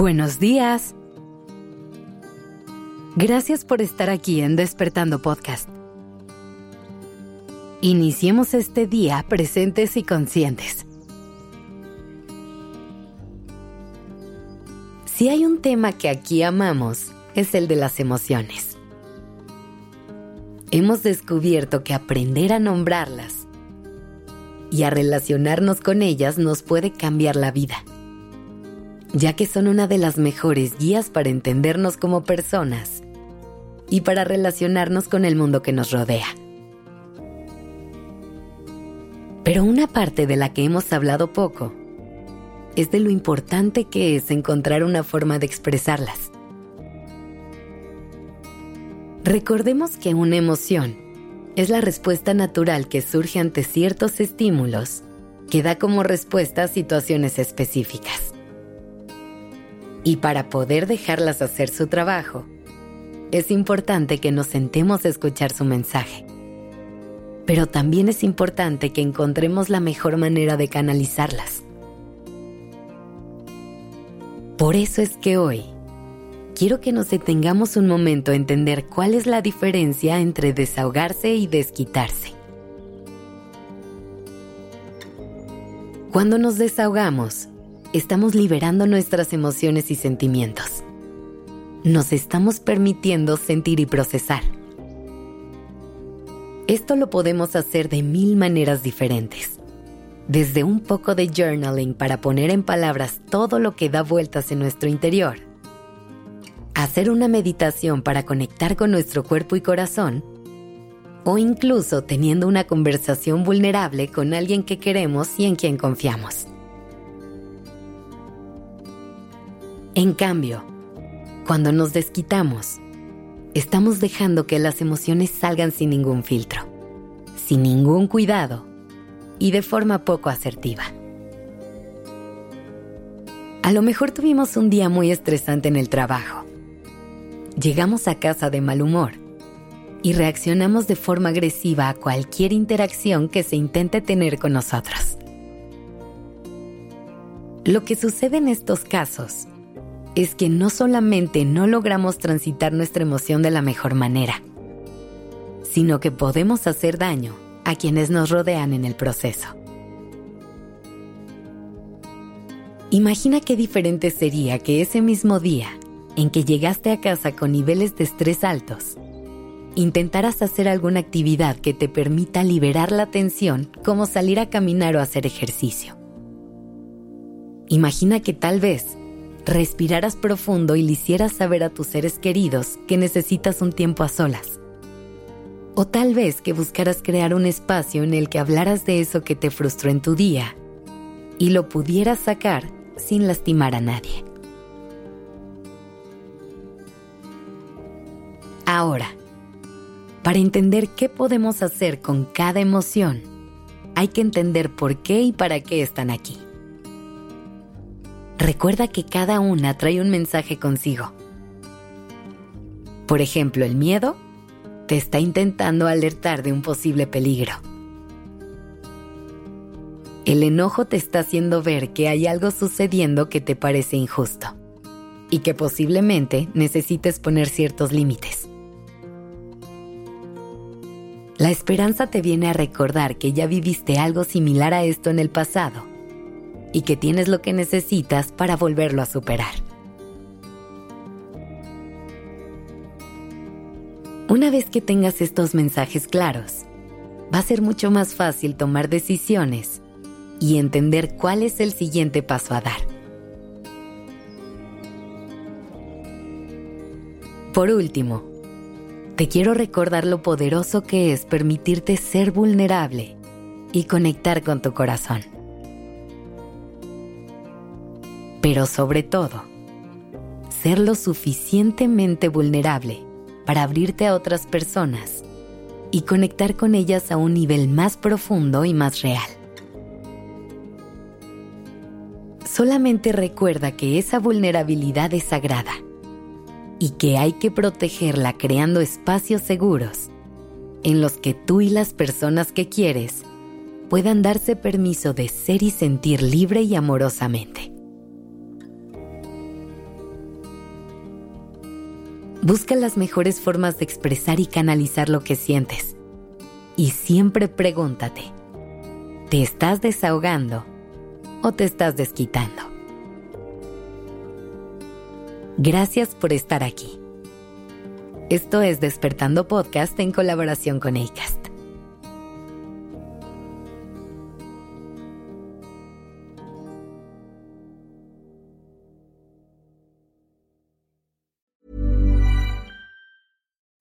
Buenos días. Gracias por estar aquí en Despertando Podcast. Iniciemos este día presentes y conscientes. Si hay un tema que aquí amamos, es el de las emociones. Hemos descubierto que aprender a nombrarlas y a relacionarnos con ellas nos puede cambiar la vida ya que son una de las mejores guías para entendernos como personas y para relacionarnos con el mundo que nos rodea. Pero una parte de la que hemos hablado poco es de lo importante que es encontrar una forma de expresarlas. Recordemos que una emoción es la respuesta natural que surge ante ciertos estímulos que da como respuesta a situaciones específicas. Y para poder dejarlas hacer su trabajo, es importante que nos sentemos a escuchar su mensaje. Pero también es importante que encontremos la mejor manera de canalizarlas. Por eso es que hoy quiero que nos detengamos un momento a entender cuál es la diferencia entre desahogarse y desquitarse. Cuando nos desahogamos, estamos liberando nuestras emociones y sentimientos. Nos estamos permitiendo sentir y procesar. Esto lo podemos hacer de mil maneras diferentes. Desde un poco de journaling para poner en palabras todo lo que da vueltas en nuestro interior. Hacer una meditación para conectar con nuestro cuerpo y corazón. O incluso teniendo una conversación vulnerable con alguien que queremos y en quien confiamos. En cambio, cuando nos desquitamos, estamos dejando que las emociones salgan sin ningún filtro, sin ningún cuidado y de forma poco asertiva. A lo mejor tuvimos un día muy estresante en el trabajo. Llegamos a casa de mal humor y reaccionamos de forma agresiva a cualquier interacción que se intente tener con nosotros. Lo que sucede en estos casos es que no solamente no logramos transitar nuestra emoción de la mejor manera, sino que podemos hacer daño a quienes nos rodean en el proceso. Imagina qué diferente sería que ese mismo día, en que llegaste a casa con niveles de estrés altos, intentaras hacer alguna actividad que te permita liberar la tensión, como salir a caminar o hacer ejercicio. Imagina que tal vez respiraras profundo y le hicieras saber a tus seres queridos que necesitas un tiempo a solas. O tal vez que buscaras crear un espacio en el que hablaras de eso que te frustró en tu día y lo pudieras sacar sin lastimar a nadie. Ahora, para entender qué podemos hacer con cada emoción, hay que entender por qué y para qué están aquí. Recuerda que cada una trae un mensaje consigo. Por ejemplo, el miedo te está intentando alertar de un posible peligro. El enojo te está haciendo ver que hay algo sucediendo que te parece injusto y que posiblemente necesites poner ciertos límites. La esperanza te viene a recordar que ya viviste algo similar a esto en el pasado y que tienes lo que necesitas para volverlo a superar. Una vez que tengas estos mensajes claros, va a ser mucho más fácil tomar decisiones y entender cuál es el siguiente paso a dar. Por último, te quiero recordar lo poderoso que es permitirte ser vulnerable y conectar con tu corazón. Pero sobre todo, ser lo suficientemente vulnerable para abrirte a otras personas y conectar con ellas a un nivel más profundo y más real. Solamente recuerda que esa vulnerabilidad es sagrada y que hay que protegerla creando espacios seguros en los que tú y las personas que quieres puedan darse permiso de ser y sentir libre y amorosamente. Busca las mejores formas de expresar y canalizar lo que sientes. Y siempre pregúntate, ¿te estás desahogando o te estás desquitando? Gracias por estar aquí. Esto es Despertando Podcast en colaboración con ACAST.